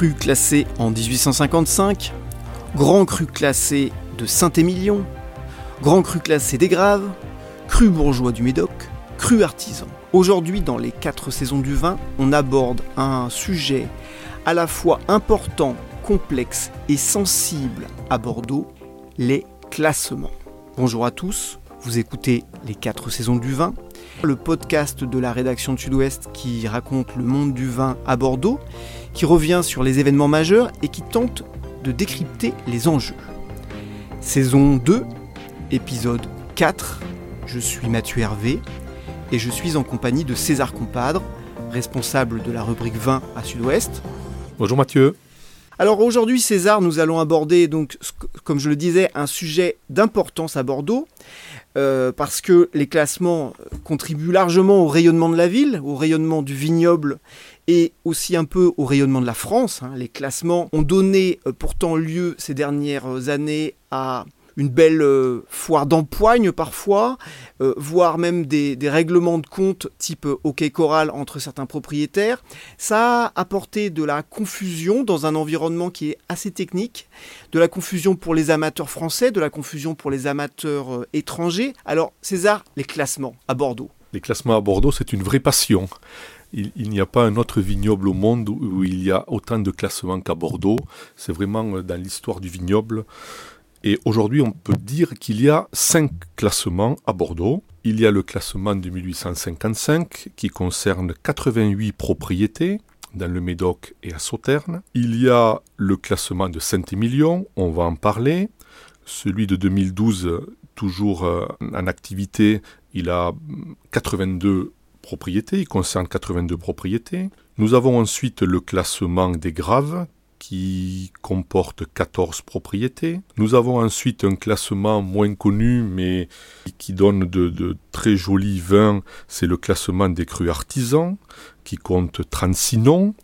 cru classé en 1855, grand cru classé de Saint-Émilion, grand cru classé des Graves, cru bourgeois du Médoc, cru artisan. Aujourd'hui, dans les quatre saisons du vin, on aborde un sujet à la fois important, complexe et sensible à Bordeaux, les classements. Bonjour à tous, vous écoutez les quatre saisons du vin, le podcast de la rédaction de Sud-Ouest qui raconte le monde du vin à Bordeaux, qui revient sur les événements majeurs et qui tente de décrypter les enjeux. Saison 2, épisode 4, je suis Mathieu Hervé et je suis en compagnie de César Compadre, responsable de la rubrique 20 à Sud-Ouest. Bonjour Mathieu. Alors aujourd'hui César, nous allons aborder donc comme je le disais un sujet d'importance à Bordeaux euh, parce que les classements contribuent largement au rayonnement de la ville, au rayonnement du vignoble et aussi un peu au rayonnement de la France. Hein. Les classements ont donné euh, pourtant lieu ces dernières années à une belle euh, foire d'empoigne parfois, euh, voire même des, règlements de compte type hockey choral entre certains propriétaires. Ça a apporté de la confusion dans un environnement qui est assez technique, de la confusion pour les amateurs français, de la confusion pour les amateurs euh, étrangers. Alors César, les classements à Bordeaux. Les classements à Bordeaux, c'est une vraie passion. Il, n'y a pas un autre vignoble au monde où il y a autant de classements qu'à Bordeaux. C'est vraiment dans l'histoire du vignoble et aujourd'hui, on peut dire qu'il y a cinq classements à Bordeaux. Il y a le classement de 1855 qui concerne 88 propriétés dans le Médoc et à Sauternes. Il y a le classement de Saint-Émilion, on va en parler. Celui de 2012, toujours euh, en activité, il a 82 propriétés, il concerne 82 propriétés. Nous avons ensuite le classement des Graves qui comporte 14 propriétés. Nous avons ensuite un classement moins connu mais qui donne de, très jolis vins, c'est le classement des crus artisans qui compte 36 noms.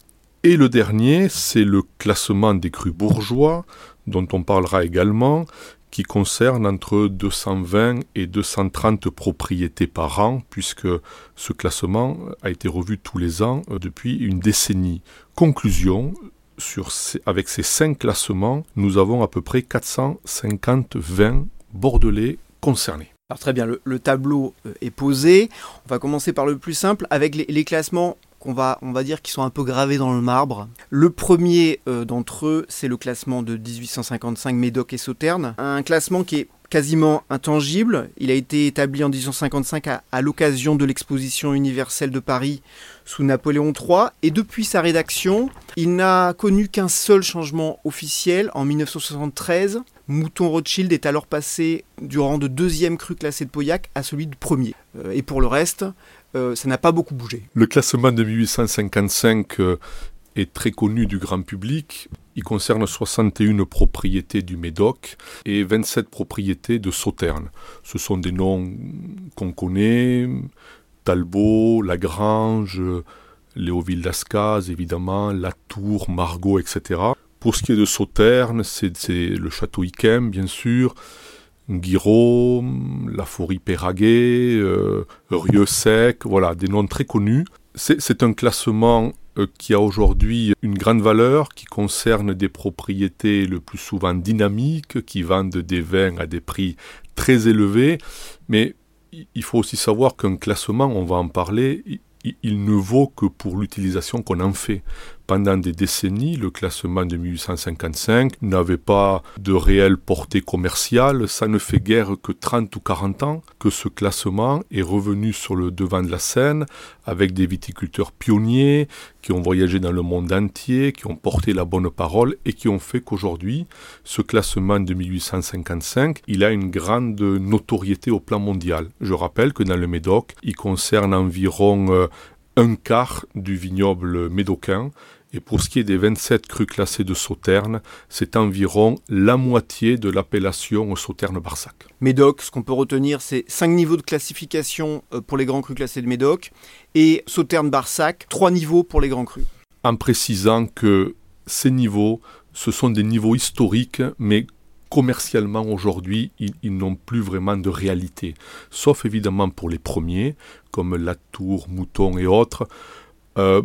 Et le dernier, c'est le classement des crus bourgeois dont on parlera également, qui concerne entre 220 et 230 propriétés par an, puisque ce classement a été revu tous les ans euh, depuis une décennie. Conclusion, avec ces cinq classements, nous avons à peu près 450 vins bordelais concernés. Alors très bien, le, tableau euh, est posé. On va commencer par le plus simple avec les, classements qu'on va, on va dire qui sont un peu gravés dans le marbre. Le premier euh, d'entre eux, c'est le classement de 1855 Médoc et Sauternes. Un classement qui est quasiment intangible. Il a été établi en 1855 à, l'occasion de l'exposition universelle de Paris sous Napoléon III et depuis sa rédaction, il n'a connu qu'un seul changement officiel en 1973. Mouton Rothschild est alors passé du rang de deuxième cru classé de Pauillac à celui de premier. Euh, et pour le reste, ça n'a pas beaucoup bougé. Le classement de 1855 euh, est très connu du grand public. Il concerne 61 propriétés du Médoc et 27 propriétés de Sauternes. Ce sont des noms qu'on connaît, Talbot, Lagrange, Léoville d'Ascaz, évidemment, Latour, Margot, etc. Pour ce qui est de Sauternes, c'est le château Yquem, bien sûr, Guiraud, La Forêt-Péraguet, euh, Rieux-Sec, voilà, des noms très connus. C'est un classement euh, qui a aujourd'hui une grande valeur, qui concerne des propriétés le plus souvent dynamiques, qui vendent des vins à des prix très élevés. Mais il faut aussi savoir qu'un classement, on va en parler, il ne vaut que pour l'utilisation qu'on en fait. Pendant des décennies, le classement de 1855 n'avait pas de réelle portée commerciale. Ça ne fait guère que 30 ou 40 ans que ce classement est revenu sur le devant de la scène avec des viticulteurs pionniers qui ont voyagé dans le monde entier, qui ont porté la bonne parole et qui ont fait qu'aujourd'hui, ce classement de 1855, il a une grande notoriété au plan mondial. Je rappelle que dans le Médoc, il concerne environ euh, un quart du vignoble médocain et pour ce qui est des 27 crus classés de Sauternes, c'est environ la moitié de l'appellation Sauternes-Barsac. Médoc, ce qu'on peut retenir, c'est 5 niveaux de classification euh, pour les grands crus classés de Médoc et Sauternes-Barsac, 3 niveaux pour les grands crus. En précisant que ces niveaux, ce sont des niveaux historiques, mais commercialement aujourd'hui, ils, n'ont plus vraiment de réalité. Sauf évidemment pour les premiers, comme Latour, Mouton et autres. Euh,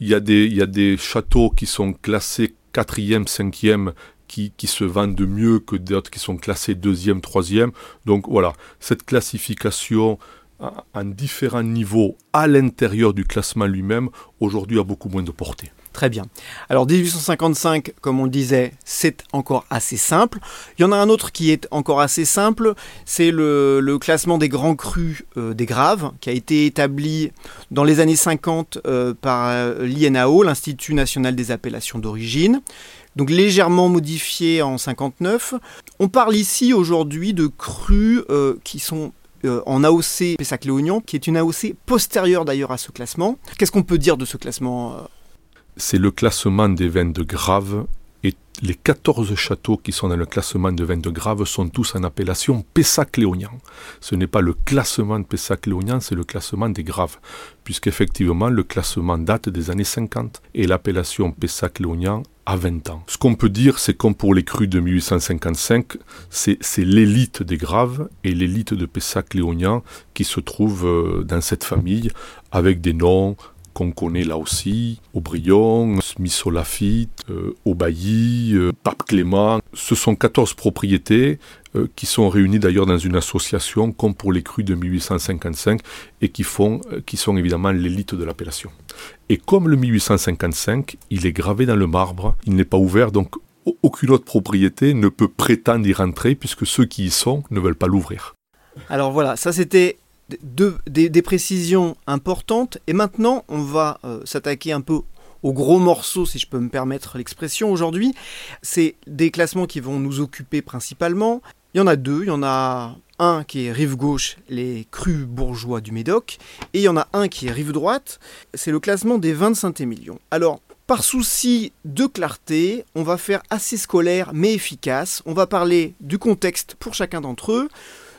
Il y, a des, il y a des châteaux qui sont classés 4e, 5e, qui, qui, se vendent mieux que d'autres qui sont classés deuxième, troisième. Donc voilà, cette classification à différents niveaux à l'intérieur du classement lui-même, aujourd'hui a beaucoup moins de portée. Très bien. Alors 1855, comme on le disait, c'est encore assez simple. Il y en a un autre qui est encore assez simple, c'est le, classement des grands crus euh, des graves, qui a été établi dans les années 50 euh, par euh, l'INAO, l'Institut national des appellations d'origine. Donc légèrement modifié en 59. On parle ici aujourd'hui de crus qui sont en AOC Pessac-Léognan, qui est une AOC postérieure d'ailleurs à ce classement. Qu'est-ce qu'on peut dire de ce classement c'est le classement des vins de Grave et les 14 châteaux qui sont dans le classement de vins de Grave sont tous en appellation Pessac-Léognan. Ce n'est pas le classement de Pessac-Léognan, c'est le classement des Graves, puisqu'effectivement le classement date des années 50 et l'appellation Pessac-Léognan a 20 ans. Ce qu'on peut dire, c'est comme pour les crus de 1855, c'est l'élite des Graves et l'élite de Pessac-Léognan qui se trouve euh, dans cette famille avec des noms qu'on connaît là aussi, Aubryon, Smith Lafitte, euh, Aubailly, euh, Pape Clément. Ce sont 14 propriétés euh, qui sont réunies d'ailleurs dans une association comme pour les crues de 1855 et qui, font, qui sont évidemment l'élite de l'appellation. Et comme le 1855, il est gravé dans le marbre, il n'est pas ouvert, donc aucune autre propriété ne peut prétendre y rentrer puisque ceux qui y sont ne veulent pas l'ouvrir. Alors voilà, ça c'était des, précisions importantes. Et maintenant, on va euh, s'attaquer un peu aux gros morceaux, si je peux me permettre l'expression aujourd'hui. C'est des classements qui vont nous occuper principalement. Il y en a deux. Il y en a un qui est rive gauche, les crus bourgeois du Médoc, et il y en a un qui est rive droite, c'est le classement des 20 Saint-Émilion. Alors, par souci de clarté, on va faire assez scolaire mais efficace. On va parler du contexte pour chacun d'entre eux,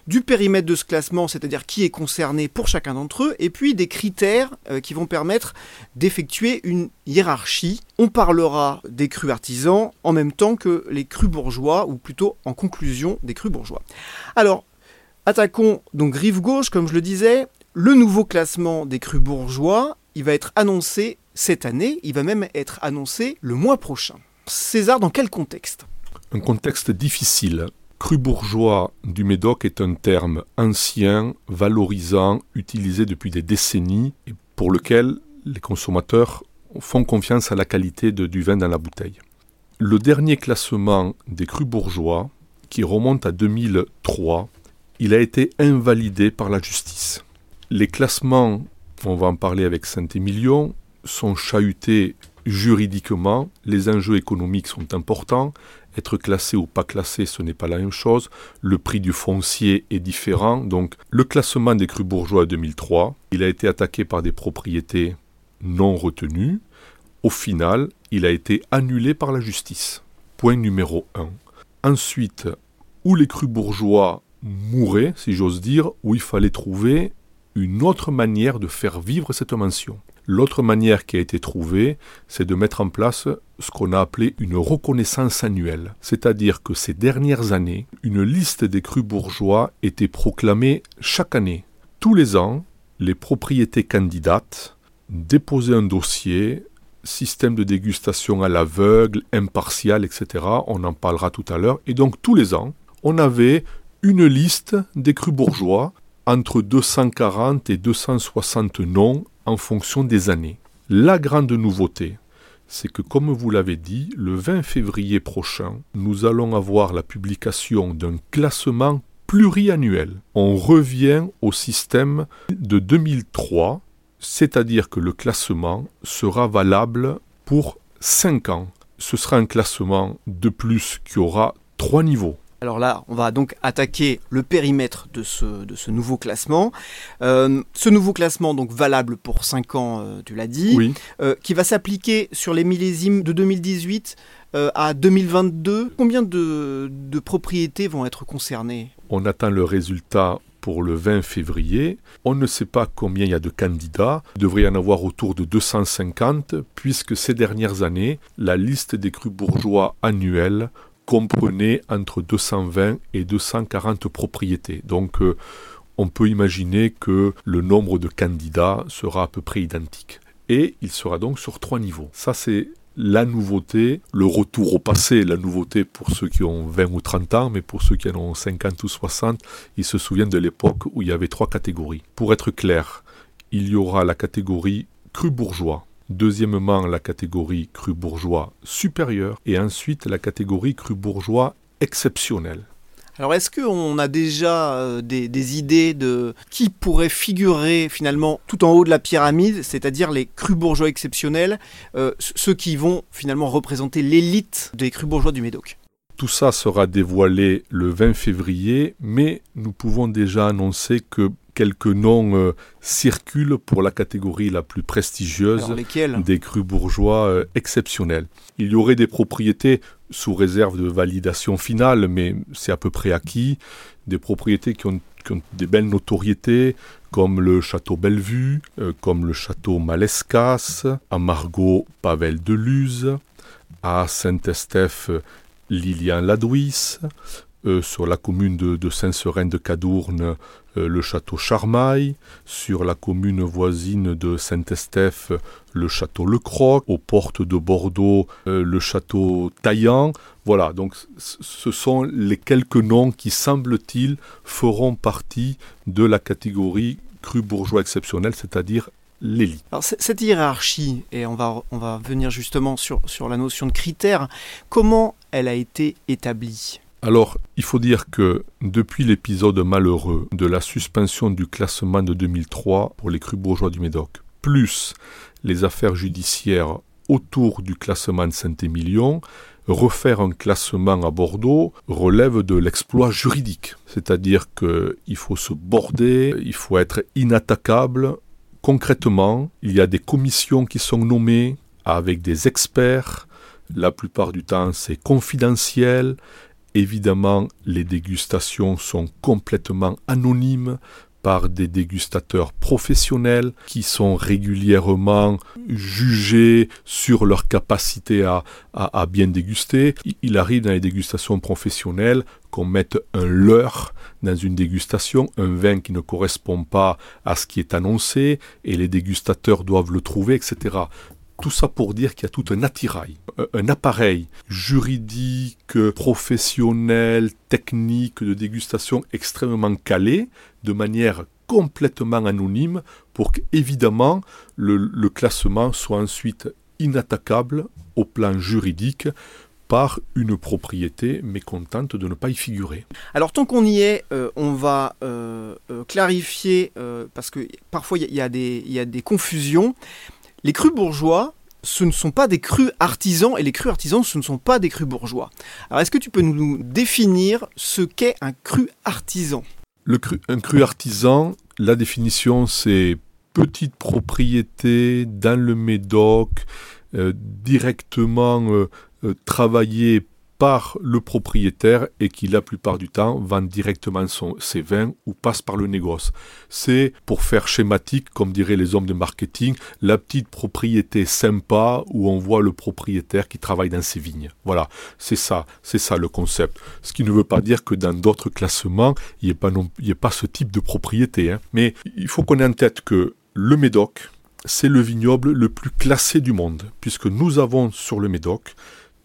du périmètre de ce classement, c'est-à-dire qui est concerné pour chacun d'entre eux, et puis des critères euh, qui vont permettre d'effectuer une hiérarchie. On parlera des crus artisans en même temps que les crus bourgeois, ou plutôt en conclusion des crus bourgeois. Alors, attaquons donc rive gauche, comme je le disais, le nouveau classement des crus bourgeois, il va être annoncé cette année, il va même être annoncé le mois prochain. César, dans quel contexte? Un contexte difficile. Cru bourgeois du Médoc est un terme ancien, valorisant, utilisé depuis des décennies et pour lequel les consommateurs font confiance à la qualité du vin dans la bouteille. Le dernier classement des crus bourgeois, qui remonte à 2003, il a été invalidé par la justice. Les classements, on va en parler avec Saint-Émilion, sont chahutés juridiquement, les enjeux économiques sont importants, être classé ou pas classé, ce n'est pas la même chose. Le prix du foncier est différent. Donc, le classement des crus bourgeois 2003, il a été attaqué par des propriétés non retenues. Au final, il a été annulé par la justice. Point numéro 1. Ensuite, où les crus bourgeois mouraient, si j'ose dire, où il fallait trouver une autre manière de faire vivre cette mention. L'autre manière qui a été trouvée, c'est de mettre en place ce qu'on a appelé une reconnaissance annuelle. C'est-à-dire que ces dernières années, une liste des crus bourgeois était proclamée chaque année. Tous les ans, les propriétés candidates déposaient un dossier, système de dégustation à l'aveugle, impartial, etc. On en parlera tout à l'heure. Et donc tous les ans, on avait une liste des crus bourgeois entre 240 et 260 noms en fonction des années. La grande nouveauté, c'est que comme vous l'avez dit, le 20 février prochain, nous allons avoir la publication d'un classement pluriannuel. On revient au système de 2003, c'est-à-dire que le classement sera valable pour 5 ans. Ce sera un classement de plus qui aura trois niveaux. Alors là, on va donc attaquer le périmètre de ce, de ce nouveau classement. Euh, ce nouveau classement, donc valable pour 5 ans, euh, tu l'as dit, euh, qui va s'appliquer sur les millésimes de 2018 à 2022. Combien de, de propriétés vont être concernées? On attend le résultat pour le 20 février. On ne sait pas combien il y a de candidats. Il devrait y en avoir autour de 250, puisque ces dernières années, la liste des crus bourgeois annuels comprenait entre 220 et 240 propriétés. Donc euh, on peut imaginer que le nombre de candidats sera à peu près identique. et il sera donc sur trois niveaux. Ça, c'est la nouveauté, le retour au passé, la nouveauté pour ceux qui ont 20 ou 30 ans, mais pour ceux qui en ont 50 ou 60, ils se souviennent de l'époque où il y avait trois catégories. Pour être clair, il y aura la catégorie cru bourgeois, deuxièmement la catégorie cru bourgeois supérieur, et ensuite la catégorie cru bourgeois exceptionnel. Alors est-ce qu'on a déjà euh, des, idées de qui pourrait figurer finalement tout en haut de la pyramide, c'est-à-dire les crus bourgeois exceptionnels, euh, ceux qui vont finalement représenter l'élite des crus bourgeois du Médoc? Tout ça sera dévoilé le 20 février, mais nous pouvons déjà annoncer que quelques noms euh, circulent pour la catégorie la plus prestigieuse des crus bourgeois exceptionnels. Il y aurait des propriétés sous réserve de validation finale, mais c'est à peu près acquis, des propriétés qui ont, des belles notoriétés, comme le château Bellevue, euh, comme le château Malescas, à Margot Pavel de Luz, à Saint-Estèphe Lilian Ladouis, euh, sur la commune de, Saint-Serein de Cadourne, euh, le château Charmaille, sur la commune voisine de Saint-Estèphe, le château Le Croc, aux portes de Bordeaux, euh, le château Taillant. Voilà, donc ce sont les quelques noms qui, semble-t-il, feront partie de la catégorie cru bourgeois exceptionnel, c'est-à-dire l'élite. Cette hiérarchie, et on va, venir justement sur, sur la notion de critères, comment elle a été établie? Alors, il faut dire que depuis l'épisode malheureux de la suspension du classement de 2003 pour les crus bourgeois du Médoc, plus les affaires judiciaires autour du classement de Saint-Émilion, refaire un classement à Bordeaux relève de l'exploit juridique. C'est-à-dire qu'il faut se border, il faut être inattaquable. Concrètement, il y a des commissions qui sont nommées avec des experts. La plupart du temps, c'est confidentiel. Évidemment, les dégustations sont complètement anonymes par des dégustateurs professionnels qui sont régulièrement jugés sur leur capacité à, bien déguster. Il arrive dans les dégustations professionnelles qu'on mette un leurre dans une dégustation, un vin qui ne correspond pas à ce qui est annoncé, et les dégustateurs doivent le trouver, etc. Tout ça pour dire qu'il y a tout un attirail, un appareil juridique, professionnel, technique de dégustation extrêmement calé, de manière complètement anonyme, pour qu'évidemment le, le classement soit ensuite inattaquable au plan juridique par une propriété mécontente de ne pas y figurer. Alors tant qu'on y est, euh, on va euh, euh, clarifier, parce que parfois il y, y, a des confusions. Les crus bourgeois, ce ne sont pas des crus artisans et les crus artisans, ce ne sont pas des crus bourgeois. Alors est-ce que tu peux nous définir ce qu'est un cru artisan? Un cru artisan, la définition c'est petite propriété dans le Médoc, euh, directement euh, euh, par le propriétaire et qui la plupart du temps vend directement son, ses vins ou passe par le négoce. C'est, pour faire schématique, comme diraient les hommes de marketing, la petite propriété sympa où on voit le propriétaire qui travaille dans ses vignes. Voilà, c'est ça, c'est ça le concept. Ce qui ne veut pas dire que dans d'autres classements, il n'y ait, pas ce type de propriété. Hein. Mais il faut qu'on ait en tête que le Médoc, c'est le vignoble le plus classé du monde, puisque nous avons sur le Médoc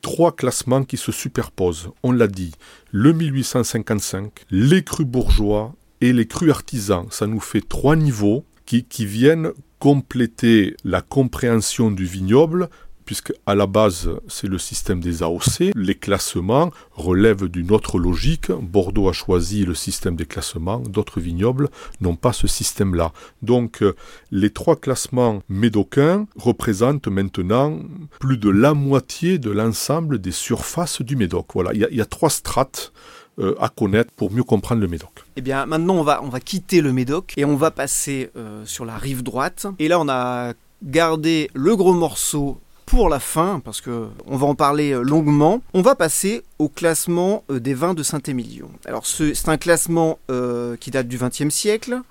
trois classements qui se superposent. On l'a dit, le 1855, les crus bourgeois et les crus artisans. Ça nous fait trois niveaux qui, qui viennent compléter la compréhension du vignoble puisque à la base c'est le système des AOC. Les classements relèvent d'une autre logique. Bordeaux a choisi le système des classements, d'autres vignobles n'ont pas ce système-là. Donc euh, les trois classements médocains représentent maintenant plus de la moitié de l'ensemble des surfaces du Médoc. Voilà, il y, a trois strates euh, à connaître pour mieux comprendre le Médoc. Eh bien, maintenant, on va, quitter le Médoc et on va passer euh, sur la rive droite. Et là, on a gardé le gros morceau pour la fin, parce que on va en parler euh, longuement, on va passer au classement euh, des vins de Saint-Émilion. Alors c'est un classement euh, qui date du XXe siècle.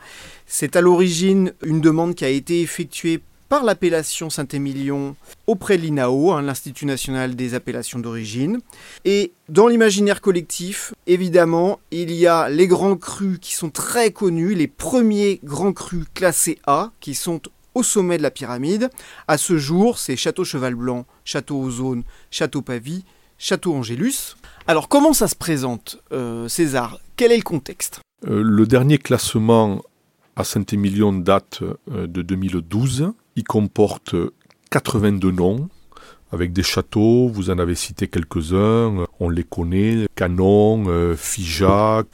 C'est à l'origine une demande qui a été effectuée par l'appellation Saint-Émilion auprès de l'INAO, hein, l'Institut national des appellations d'origine. Et dans l'imaginaire collectif, évidemment, il y a les grands crus qui sont très connus, les premiers grands crus classés A, qui sont au sommet de la pyramide. À ce jour, c'est Château Cheval Blanc, Château Ozone, Château Pavie, Château Angélus. Alors comment ça se présente, euh, César? Quel est le contexte? Euh, Le dernier classement à Saint-Émilion date euh, de 2012. Il comporte 82 noms avec des châteaux, vous en avez cité quelques-uns, on les connaît, Canon, Figeac,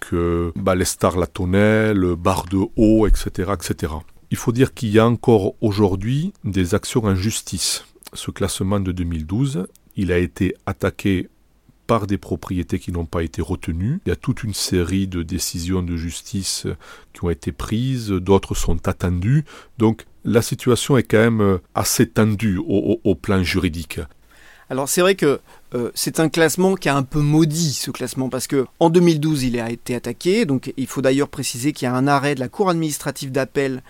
Balestar-la-Tonnelle, Bar de Haut, etc., etc. Il faut dire qu'il y a encore aujourd'hui des actions en justice. Ce classement de 2012, il a été attaqué par des propriétés qui n'ont pas été retenues. Il y a toute une série de décisions de justice qui ont été prises, d'autres sont attendues. Donc la situation est quand même assez tendue au, plan juridique. Alors c'est vrai que euh, c'est un classement qui a un peu maudit ce classement parce que en 2012 il a été attaqué. Donc il faut d'ailleurs préciser qu'il y a un arrêt de la Cour administrative d'appel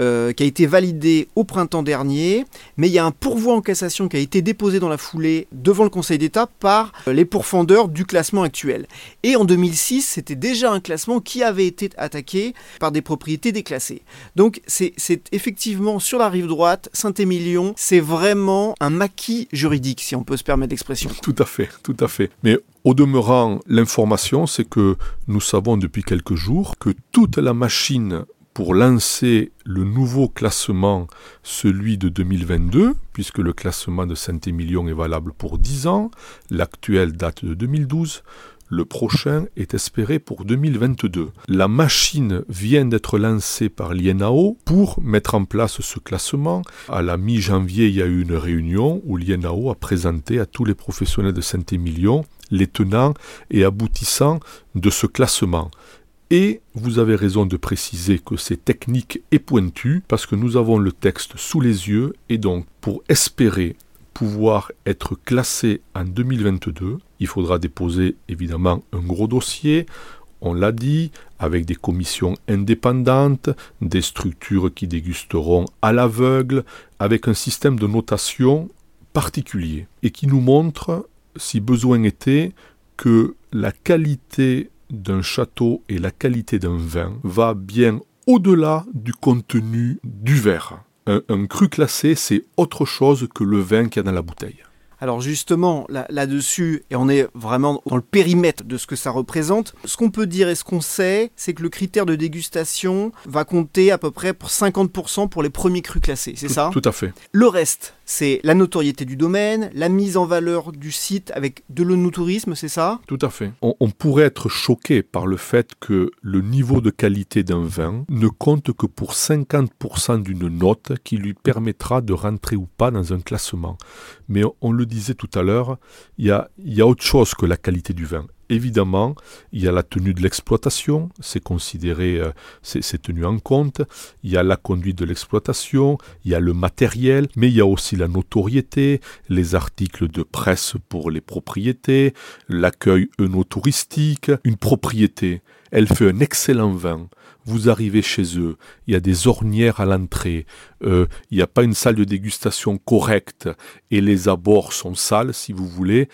euh, qui a été validé au printemps dernier, mais il y a un pourvoi en cassation qui a été déposé dans la foulée devant le Conseil d'État par euh, les pourfendeurs du classement actuel. Et en 2006, c'était déjà un classement qui avait été attaqué par des propriétés déclassées. Donc c'est effectivement sur la rive droite, Saint-Émilion, c'est vraiment un maquis juridique, si on peut se permettre l'expression. Tout à fait, tout à fait. Mais au demeurant, l'information, c'est que nous savons depuis quelques jours que toute la machine pour lancer le nouveau classement, celui de 2022, puisque le classement de Saint-Émilion est valable pour 10 ans, l'actuel date de 2012, le prochain est espéré pour 2022. La machine vient d'être lancée par l'INAO pour mettre en place ce classement. À la mi-janvier, il y a eu une réunion où l'INAO a présenté à tous les professionnels de Saint-Émilion les tenants et aboutissants de ce classement. Et vous avez raison de préciser que c'est technique et pointu parce que nous avons le texte sous les yeux et donc pour espérer pouvoir être classé en 2022, il faudra déposer évidemment un gros dossier, on l'a dit, avec des commissions indépendantes, des structures qui dégusteront à l'aveugle, avec un système de notation particulier et qui nous montre, si besoin était, que la qualité d'un château et la qualité d'un vin va bien au-delà du contenu du verre. Un, cru classé, c'est autre chose que le vin qu'il y a dans la bouteille. Alors justement, là-dessus, et on est vraiment dans le périmètre de ce que ça représente, ce qu'on peut dire et ce qu'on sait, c'est que le critère de dégustation va compter à peu près pour 50% pour les premiers crus classés, c'est ça? Tout à fait. Le reste, c'est la notoriété du domaine, la mise en valeur du site avec de l'onotourisme, c'est ça? Tout à fait. On, pourrait être choqué par le fait que le niveau de qualité d'un vin ne compte que pour 50% d'une note qui lui permettra de rentrer ou pas dans un classement. Mais on le disait tout à l'heure, il y a, y a autre chose que la qualité du vin. Évidemment, il y a la tenue de l'exploitation, c'est considéré, euh, c'est tenu en compte. Il y a la conduite de l'exploitation, il y a le matériel, mais il y a aussi la notoriété, les articles de presse pour les propriétés, l'accueil œnotouristique. Une propriété, elle fait un excellent vin vous arrivez chez eux, il y a des ornières à l'entrée, euh, il n'y a pas une salle de dégustation correcte et les abords sont sales, si vous voulez,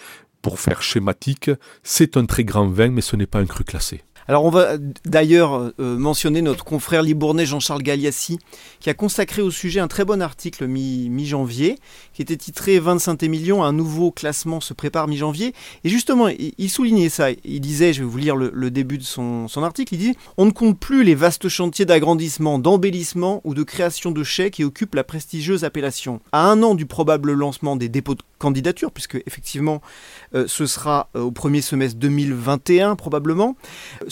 pour faire schématique, c'est un très grand vin, mais ce n'est pas un cru classé. Alors on va d'ailleurs euh, mentionner notre confrère libournais Jean-Charles Galliassi, qui a consacré au sujet un très bon article mi-janvier, qui était titré 25 émilions, un nouveau classement se prépare mi-janvier. Et justement, il, soulignait ça. Il disait, je vais vous lire le, début de son, son, article, il dit On ne compte plus les vastes chantiers d'agrandissement, d'embellissement ou de création de chais qui occupent la prestigieuse appellation. À un an du probable lancement des dépôts de candidature, puisque effectivement euh, ce sera euh, au premier semestre 2021 probablement.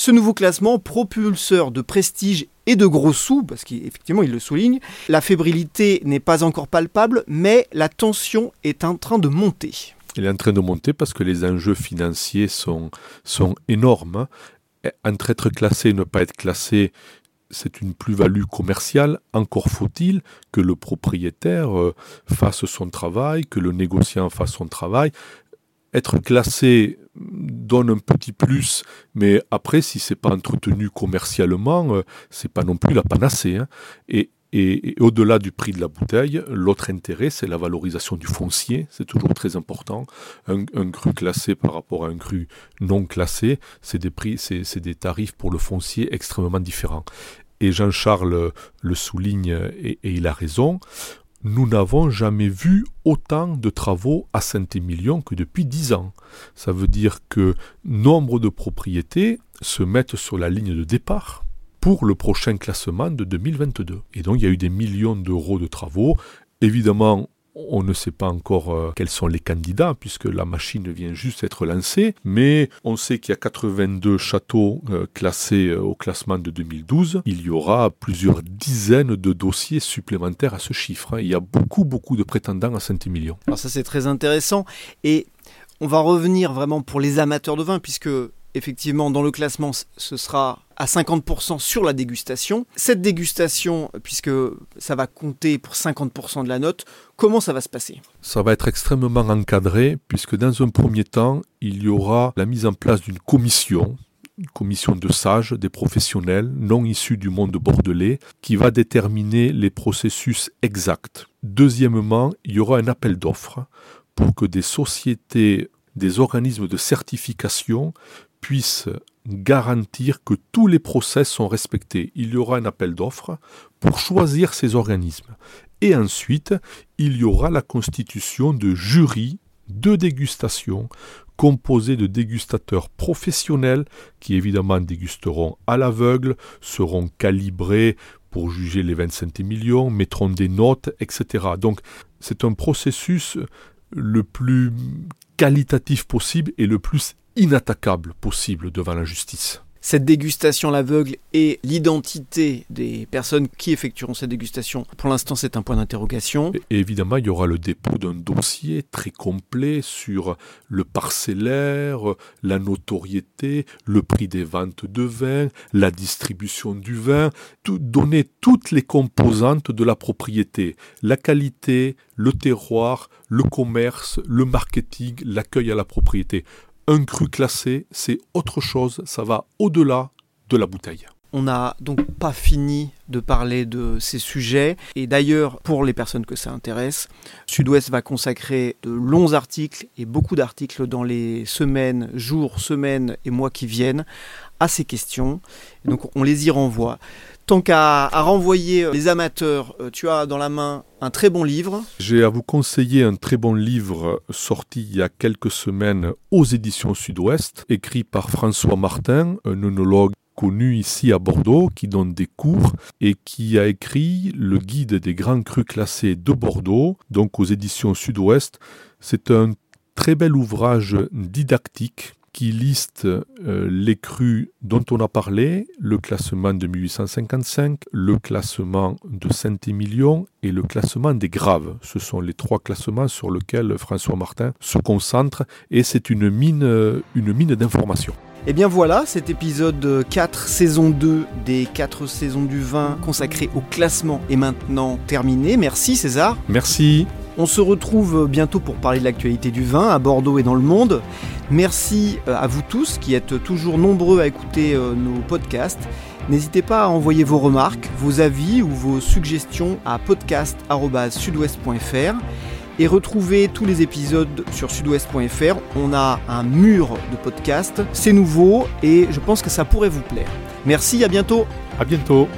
Ce nouveau classement, propulseur de prestige et de gros sous, parce qu'effectivement il le souligne, la fébrilité n'est pas encore palpable, mais la tension est en train de monter. Elle est en train de monter parce que les enjeux financiers sont, sont énormes. Entre être classé et ne pas être classé, c'est une plus-value commerciale. Encore faut-il que le propriétaire euh, fasse son travail, que le négociant fasse son travail. Être classé donne un petit plus, mais après, si c'est pas entretenu commercialement, euh, c'est pas non plus la panacée. Hein. Et, au-delà du prix de la bouteille, l'autre intérêt, c'est la valorisation du foncier. C'est toujours très important. Un, cru classé par rapport à un cru non classé, c'est des prix, c'est des tarifs pour le foncier extrêmement différents. et Jean-Charles le souligne et, il a raison, nous n'avons jamais vu autant de travaux à Saint-Émilion que depuis dix ans. Ça veut dire que nombre de propriétés se mettent sur la ligne de départ pour le prochain classement de 2022. Et donc il y a eu des millions d'euros de travaux. Évidemment, on ne sait pas encore euh, quels sont les candidats puisque la machine vient juste être lancée, mais on sait qu'il y a 82 châteaux euh, classés euh, au classement de 2012. Il y aura plusieurs dizaines de dossiers supplémentaires à ce chiffre. Hein. Il y a beaucoup, beaucoup de prétendants à Saint-Émilion. Alors ça c'est très intéressant et on va revenir vraiment pour les amateurs de vin puisque effectivement, dans le classement, ce sera à 50% sur la dégustation. Cette dégustation, puisque ça va compter pour 50% de la note, comment ça va se passer? Ça va être extrêmement encadré, puisque dans un premier temps, il y aura la mise en place d'une commission une commission de sages, des professionnels non issus du monde bordelais, qui va déterminer les processus exacts. Deuxièmement, il y aura un appel d'offres pour que des sociétés, des organismes de certification puisse garantir que tous les process sont respectés. Il y aura un appel d'offres pour choisir ces organismes. Et ensuite, il y aura la constitution de jurys de dégustation composés de dégustateurs professionnels qui évidemment dégusteront à l'aveugle, seront calibrés pour juger les 25 millions, mettront des notes, etc. Donc c'est un processus le plus qualitatif possible et le plus inattaquable possible devant la justice. Cette dégustation à l'aveugle et l'identité des personnes qui effectueront cette dégustation, pour l'instant c'est un point d'interrogation. Et évidemment, il y aura le dépôt d'un dossier très complet sur le parcellaire, la notoriété, le prix des ventes de vin, la distribution du vin, tout, donner toutes les composantes de la propriété, la qualité, le terroir, le commerce, le marketing, l'accueil à la propriété. Un cru classé, c'est autre chose, ça va au-delà de la bouteille. On n'a donc pas fini de parler de ces sujets. Et d'ailleurs, pour les personnes que ça intéresse, Sud-Ouest va consacrer de longs articles et beaucoup d'articles dans les semaines, jours, semaines et mois qui viennent à ces questions. donc on les y renvoie. Tant qu'à renvoyer les amateurs, euh, tu as dans la main un très bon livre. J'ai à vous conseiller un très bon livre sorti il y a quelques semaines aux éditions Sud-Ouest, écrit par François Martin, un œnologue connu ici à Bordeaux, qui donne des cours et qui a écrit le guide des grands crus classés de Bordeaux, donc aux éditions Sud-Ouest. C'est un très bel ouvrage didactique qui liste euh, les crus dont on a parlé, le classement de 1855, le classement de Saint-Émilion et le classement des graves. Ce sont les trois classements sur lesquels François Martin se concentre et c'est une mine, euh, une mine d'informations. Et eh bien voilà, cet épisode 4, saison 2 des 4 saisons du vin consacré au classement est maintenant terminé. Merci César. Merci. On se retrouve bientôt pour parler de l'actualité du vin à Bordeaux et dans le monde. Merci euh, à vous tous qui êtes toujours nombreux à écouter euh, nos podcasts. N'hésitez pas à envoyer vos remarques, vos avis ou vos suggestions à podcast.sudouest.fr et retrouvez tous les épisodes sur sudouest.fr. On a un mur de podcasts, c'est nouveau et je pense que ça pourrait vous plaire. Merci, à bientôt. À bientôt.